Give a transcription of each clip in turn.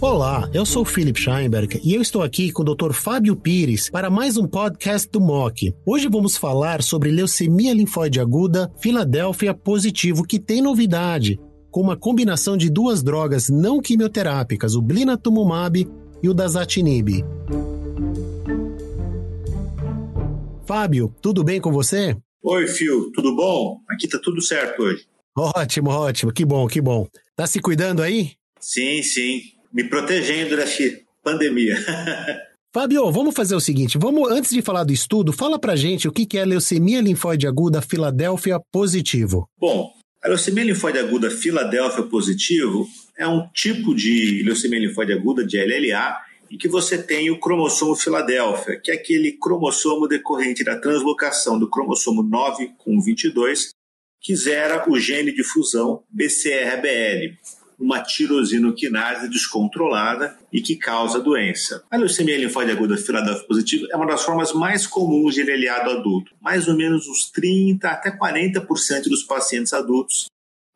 Olá, eu sou Philip Scheinberg e eu estou aqui com o Dr. Fábio Pires para mais um podcast do MOC. Hoje vamos falar sobre leucemia linfóide aguda Filadélfia positivo, que tem novidade, com uma combinação de duas drogas não quimioterápicas, o blinatumomab e o dasatinib. Fábio, tudo bem com você? Oi, Phil, tudo bom? Aqui tá tudo certo hoje. Ótimo, ótimo, que bom, que bom. Tá se cuidando aí? Sim, sim me protegendo durante pandemia. Fábio, vamos fazer o seguinte, vamos antes de falar do estudo, fala pra gente o que é leucemia linfóide aguda Filadélfia positivo. Bom, a leucemia linfóide aguda Filadélfia positivo é um tipo de leucemia linfóide aguda de LLA em que você tem o cromossomo Filadélfia, que é aquele cromossomo decorrente da translocação do cromossomo 9 com 22, que zera o gene de fusão BCR-ABL uma tirosinoquinase descontrolada e que causa doença. A leucemia linfóide aguda Filadélfia positiva é uma das formas mais comuns de LLA do adulto. Mais ou menos uns 30 até 40% dos pacientes adultos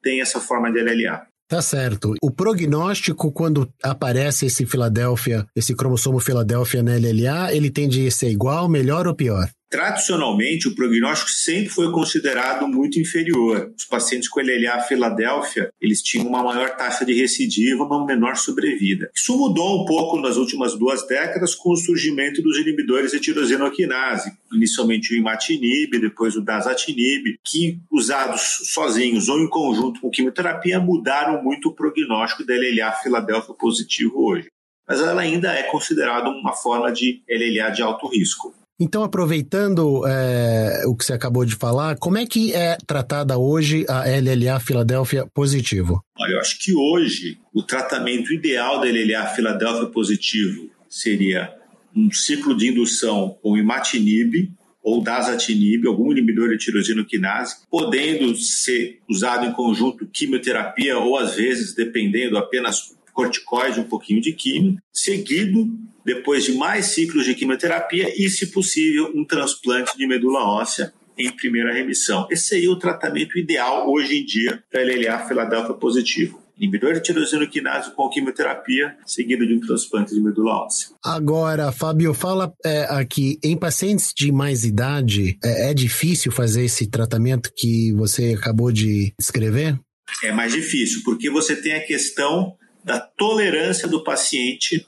têm essa forma de LLA. Tá certo. O prognóstico, quando aparece esse Filadélfia, esse cromossomo Filadélfia na LLA, ele tende a ser igual, melhor ou pior? Tradicionalmente, o prognóstico sempre foi considerado muito inferior. Os pacientes com LLA Filadélfia, eles tinham uma maior taxa de recidiva, uma menor sobrevida. Isso mudou um pouco nas últimas duas décadas com o surgimento dos inibidores de tirosinoquinase, inicialmente o imatinib, depois o dasatinib, que usados sozinhos ou em conjunto com quimioterapia mudaram muito o prognóstico da LLA Filadélfia positivo hoje. Mas ela ainda é considerada uma forma de LLA de alto risco. Então, aproveitando é, o que você acabou de falar, como é que é tratada hoje a LLA Filadélfia positivo? Olha, eu acho que hoje o tratamento ideal da LLA Filadélfia positivo seria um ciclo de indução com imatinib ou dasatinib, algum inibidor de tirosinoquinase, podendo ser usado em conjunto quimioterapia ou às vezes, dependendo, apenas corticoide, um pouquinho de químio, seguido depois de mais ciclos de quimioterapia e, se possível, um transplante de medula óssea em primeira remissão. Esse seria o tratamento ideal hoje em dia para LLA Filadélfia positivo. Inibidor de tirosinoquinase com quimioterapia, seguido de um transplante de medula óssea. Agora, Fábio, fala é, aqui, em pacientes de mais idade, é, é difícil fazer esse tratamento que você acabou de descrever? É mais difícil, porque você tem a questão da tolerância do paciente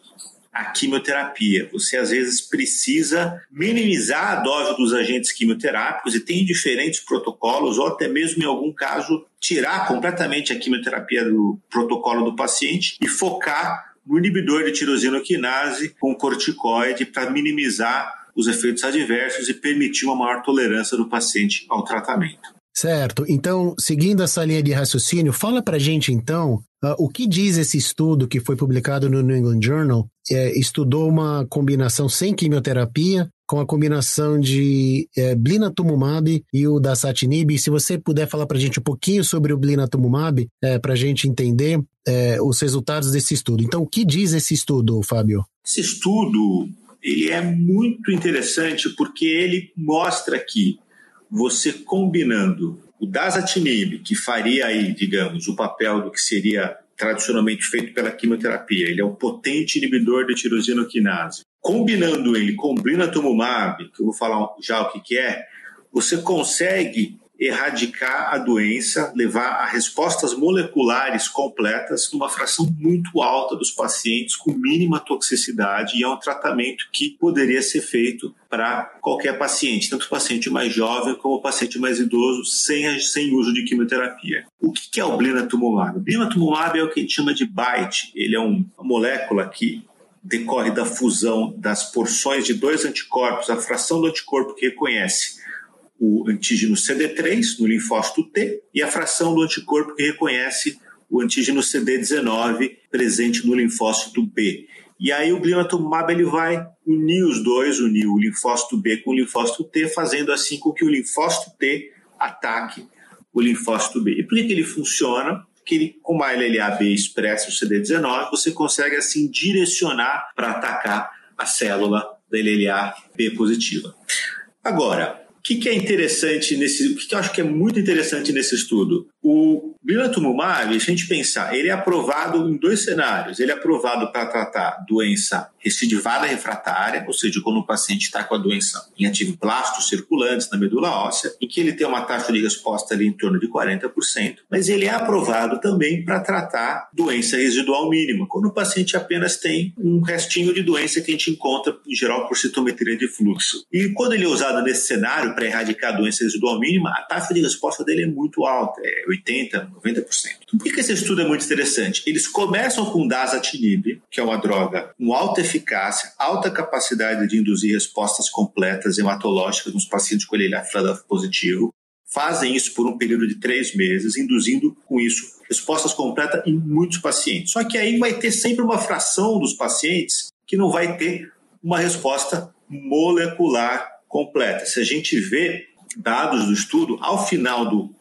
a quimioterapia. Você às vezes precisa minimizar a dose dos agentes quimioterápicos e tem diferentes protocolos, ou até mesmo em algum caso tirar completamente a quimioterapia do protocolo do paciente e focar no inibidor de tirosinoquinase com corticoide para minimizar os efeitos adversos e permitir uma maior tolerância do paciente ao tratamento. Certo. Então, seguindo essa linha de raciocínio, fala para gente então uh, o que diz esse estudo que foi publicado no New England Journal. É, estudou uma combinação sem quimioterapia com a combinação de é, blinatumumab e o dasatinib. se você puder falar para gente um pouquinho sobre o blinatumumab, é, para gente entender é, os resultados desse estudo. Então, o que diz esse estudo, Fábio? Esse estudo ele é muito interessante porque ele mostra que você combinando o dasatinib, que faria aí, digamos, o papel do que seria tradicionalmente feito pela quimioterapia, ele é um potente inibidor de tirosinoquinase. Combinando ele com o blinatumomab, que eu vou falar já o que, que é, você consegue erradicar a doença, levar a respostas moleculares completas numa fração muito alta dos pacientes com mínima toxicidade e é um tratamento que poderia ser feito para qualquer paciente, tanto o paciente mais jovem como o paciente mais idoso, sem, sem uso de quimioterapia. O que é o blinatumomab? O blinatumomab é o que a gente chama de BITE, ele é uma molécula que decorre da fusão das porções de dois anticorpos, a fração do anticorpo que reconhece o antígeno CD3 no linfócito T e a fração do anticorpo que reconhece o antígeno CD19 presente no linfócito B. E aí o glionatumab ele vai unir os dois, unir o linfócito B com o linfócito T, fazendo assim com que o linfócito T ataque o linfócito B. E por que, que ele funciona? Porque ele, como a LLA-B expressa o CD19, você consegue assim direcionar para atacar a célula da LLA-B positiva. Agora, que, que é interessante nesse. O que, que eu acho que é muito interessante nesse estudo? O Bilantumumab, se a gente pensar, ele é aprovado em dois cenários. Ele é aprovado para tratar doença recidivada refratária, ou seja, quando o paciente está com a doença em ativoblastos circulantes na medula óssea, em que ele tem uma taxa de resposta ali em torno de 40%, mas ele é aprovado também para tratar doença residual mínima, quando o paciente apenas tem um restinho de doença que a gente encontra, em geral, por citometria de fluxo. E quando ele é usado nesse cenário para erradicar a doença residual mínima, a taxa de resposta dele é muito alta, é 80%, 90%. Por que esse estudo é muito interessante? Eles começam com dasatinib, que é uma droga com alta eficácia, alta capacidade de induzir respostas completas hematológicas nos pacientes com LLA positivo, fazem isso por um período de três meses, induzindo com isso respostas completas em muitos pacientes. Só que aí vai ter sempre uma fração dos pacientes que não vai ter uma resposta molecular completa. Se a gente vê dados do estudo, ao final do,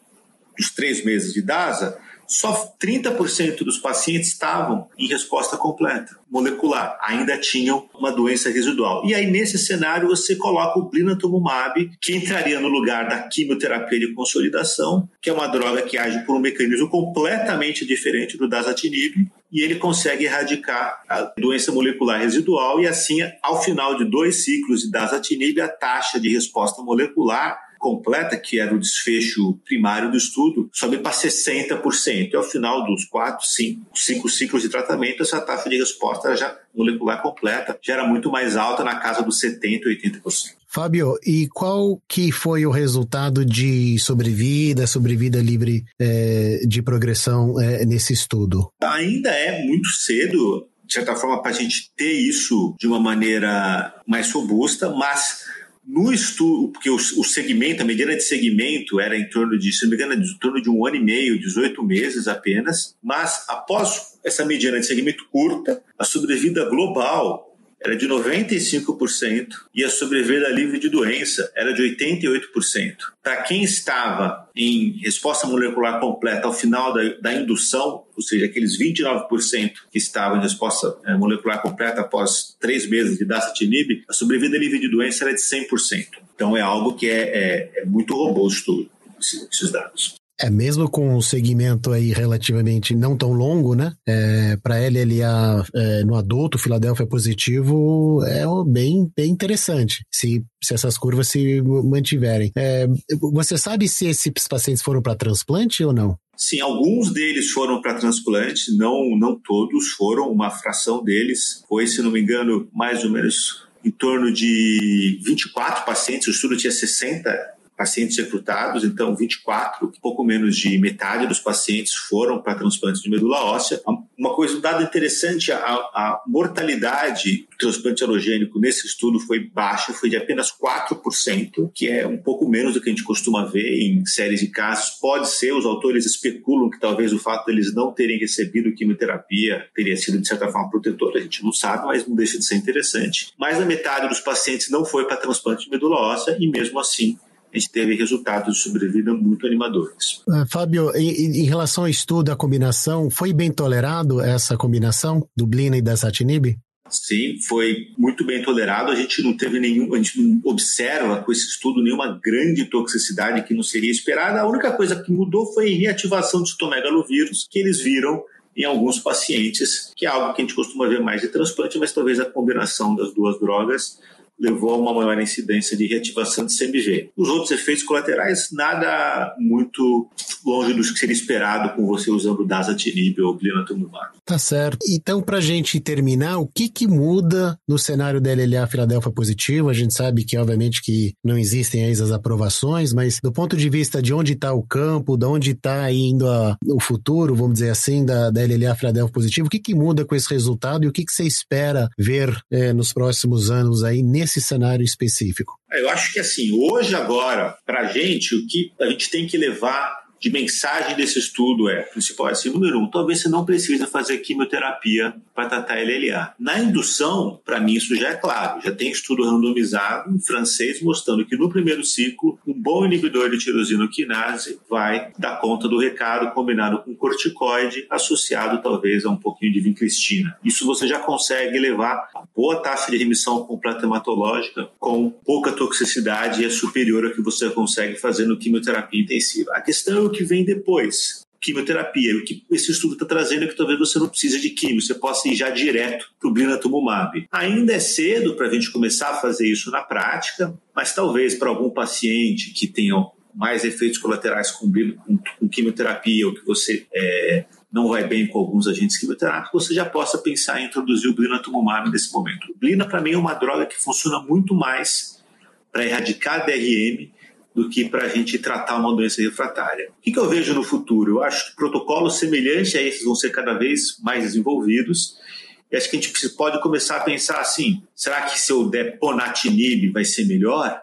dos três meses de DASA, só 30% dos pacientes estavam em resposta completa, molecular, ainda tinham uma doença residual. E aí, nesse cenário, você coloca o blinatumomab, que entraria no lugar da quimioterapia de consolidação, que é uma droga que age por um mecanismo completamente diferente do dasatinib, e ele consegue erradicar a doença molecular residual e assim, ao final de dois ciclos de dasatinib, a taxa de resposta molecular completa, que era o desfecho primário do estudo, sobe para 60%. E ao final dos quatro, cinco, cinco ciclos de tratamento, essa taxa de resposta já molecular completa já era muito mais alta, na casa dos 70%, 80%. Fábio, e qual que foi o resultado de sobrevida, sobrevida livre é, de progressão é, nesse estudo? Ainda é muito cedo, de certa forma, para a gente ter isso de uma maneira mais robusta, mas no estudo, porque o, o, segmento, a medida de segmento era em torno de, se não me engano, em torno de um ano e meio, 18 meses apenas, mas após essa mediana de segmento curta, a sobrevida global era de 95% e a sobrevida livre de doença era de 88%. Para quem estava em resposta molecular completa ao final da, da indução, ou seja, aqueles 29% que estavam em resposta é, molecular completa após três meses de dasatinib, a sobrevida livre de doença era de 100%. Então é algo que é, é, é muito robusto esses dados. É, mesmo com um segmento aí relativamente não tão longo, né? É, para LLA é, no adulto, Filadélfia positivo, é bem, bem interessante se, se essas curvas se mantiverem. É, você sabe se esses pacientes foram para transplante ou não? Sim, alguns deles foram para transplante, não, não todos foram, uma fração deles foi, se não me engano, mais ou menos em torno de 24 pacientes, o estudo tinha 60 pacientes recrutados, então 24, pouco menos de metade dos pacientes foram para transplante de medula óssea. Uma coisa, um dado interessante, a, a mortalidade do transplante alogênico nesse estudo foi baixa, foi de apenas 4%, que é um pouco menos do que a gente costuma ver em séries de casos. Pode ser, os autores especulam que talvez o fato deles não terem recebido quimioterapia teria sido, de certa forma, protetor. A gente não sabe, mas não deixa de ser interessante. Mais da metade dos pacientes não foi para transplante de medula óssea e, mesmo assim, a gente teve resultados de sobrevida muito animadores. Uh, Fábio, em, em, relação ao estudo, a combinação, foi bem tolerado essa combinação do Blina e da Satinib? Sim, foi muito bem tolerado. A gente não teve nenhum, a gente não observa com esse estudo nenhuma grande toxicidade que não seria esperada. A única coisa que mudou foi a reativação do citomegalovírus, que eles viram em alguns pacientes, que é algo que a gente costuma ver mais de transplante, mas talvez a combinação das duas drogas levou a uma maior incidência de reativação de CMV. Os outros efeitos colaterais, nada muito longe do que seria esperado com você usando dasatinib ou blinatumomab. Tá certo. Então, para gente terminar, o que, que muda no cenário da LLA Filadélfia positivo? A gente sabe que, obviamente, que não existem aí as aprovações, mas do ponto de vista de onde está o campo, de onde está indo a, o futuro, vamos dizer assim, da, da LLA Filadélfia positivo, o que, que muda com esse resultado e o que, que você espera ver é, nos próximos anos aí nesse cenário específico? Eu acho que assim, hoje, agora, para a gente, o que a gente tem que levar de mensagem desse estudo é, principal, assim, número um, talvez você não precisa fazer quimioterapia para tratar LLA. Na indução, para mim isso já é claro, já tem estudo randomizado em francês mostrando que no primeiro ciclo, um bom inibidor de tirosina quinase vai dar conta do recado combinado com corticoide, associado talvez a um pouquinho de vincristina. Isso você já consegue levar a boa taxa de remissão completa hematológica com pouca toxicidade e é superior ao que você consegue fazer no quimioterapia intensiva. A questão é que vem depois quimioterapia. O que esse estudo está trazendo é que talvez você não precise de quimio, você possa ir já direto para o blinatumomab. Ainda é cedo para a gente começar a fazer isso na prática, mas talvez para algum paciente que tenha mais efeitos colaterais com, com, com quimioterapia ou que você é, não vai bem com alguns agentes quimioterápicos, você já possa pensar em introduzir o blinatumomab nesse momento. O blina, para mim, é uma droga que funciona muito mais para erradicar DRM do que para a gente tratar uma doença refratária. O que, que eu vejo no futuro? Eu acho que protocolos semelhantes a esses vão ser cada vez mais desenvolvidos. E acho que a gente pode começar a pensar assim: será que se eu der ponatinib vai ser melhor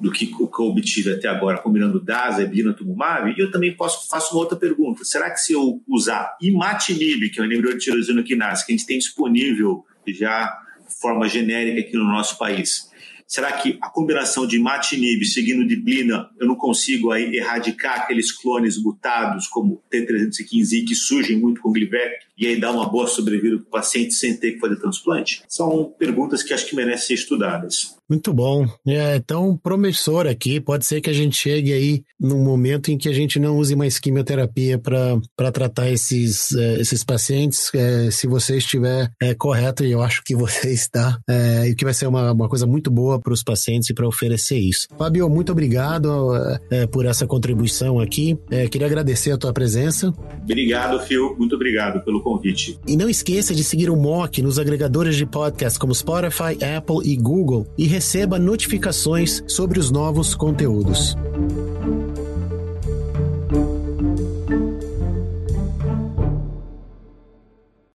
do que o que eu obtive até agora, combinando DASA, Ebinatumumab? E eu também posso faço uma outra pergunta: será que se eu usar imatinib, que é o inibidor de tirosina quinase, que a gente tem disponível já de forma genérica aqui no nosso país, Será que a combinação de imatinib seguindo de blina, eu não consigo aí erradicar aqueles clones mutados como T315i que surgem muito com Glivec e aí dar uma boa sobrevida para o paciente sem ter que fazer transplante? São perguntas que acho que merecem ser estudadas. Muito bom. É tão promissor aqui. Pode ser que a gente chegue aí num momento em que a gente não use mais quimioterapia para tratar esses, é, esses pacientes. É, se você estiver é, correto, e eu acho que você está, é, e que vai ser uma, uma coisa muito boa para os pacientes e para oferecer isso. Fábio, muito obrigado é, por essa contribuição aqui. É, queria agradecer a tua presença. Obrigado, Phil. Muito obrigado pelo convite. E não esqueça de seguir o MOC nos agregadores de podcast como Spotify, Apple e Google e receba notificações sobre os novos conteúdos.